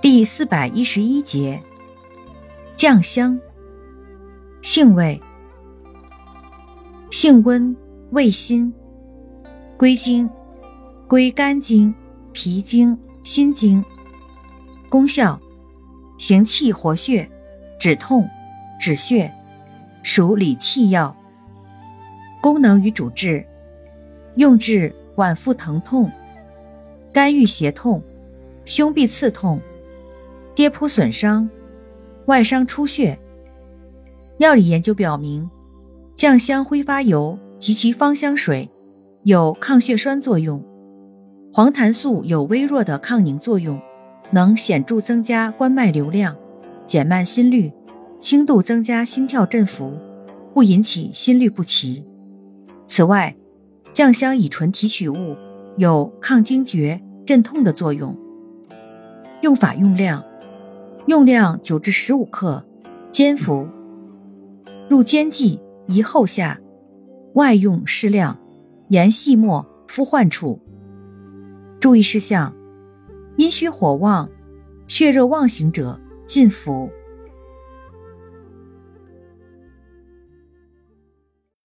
第四百一十一节，酱香。性味：性温，味辛，归经：归肝经、脾经、心经。功效：行气活血，止痛，止血，属理气药。功能与主治：用治脘腹疼痛、肝郁胁痛、胸痹刺痛。跌扑损伤、外伤出血。药理研究表明，酱香挥发油及其芳香水有抗血栓作用。黄檀素有微弱的抗凝作用，能显著增加冠脉流量，减慢心率，轻度增加心跳振幅，不引起心律不齐。此外，酱香乙醇提取物有抗惊厥、镇痛的作用。用法用量。用量九至十五克，煎服。入煎剂宜后下，外用适量，研细末敷患处。注意事项：阴虚火旺、血热妄行者禁服。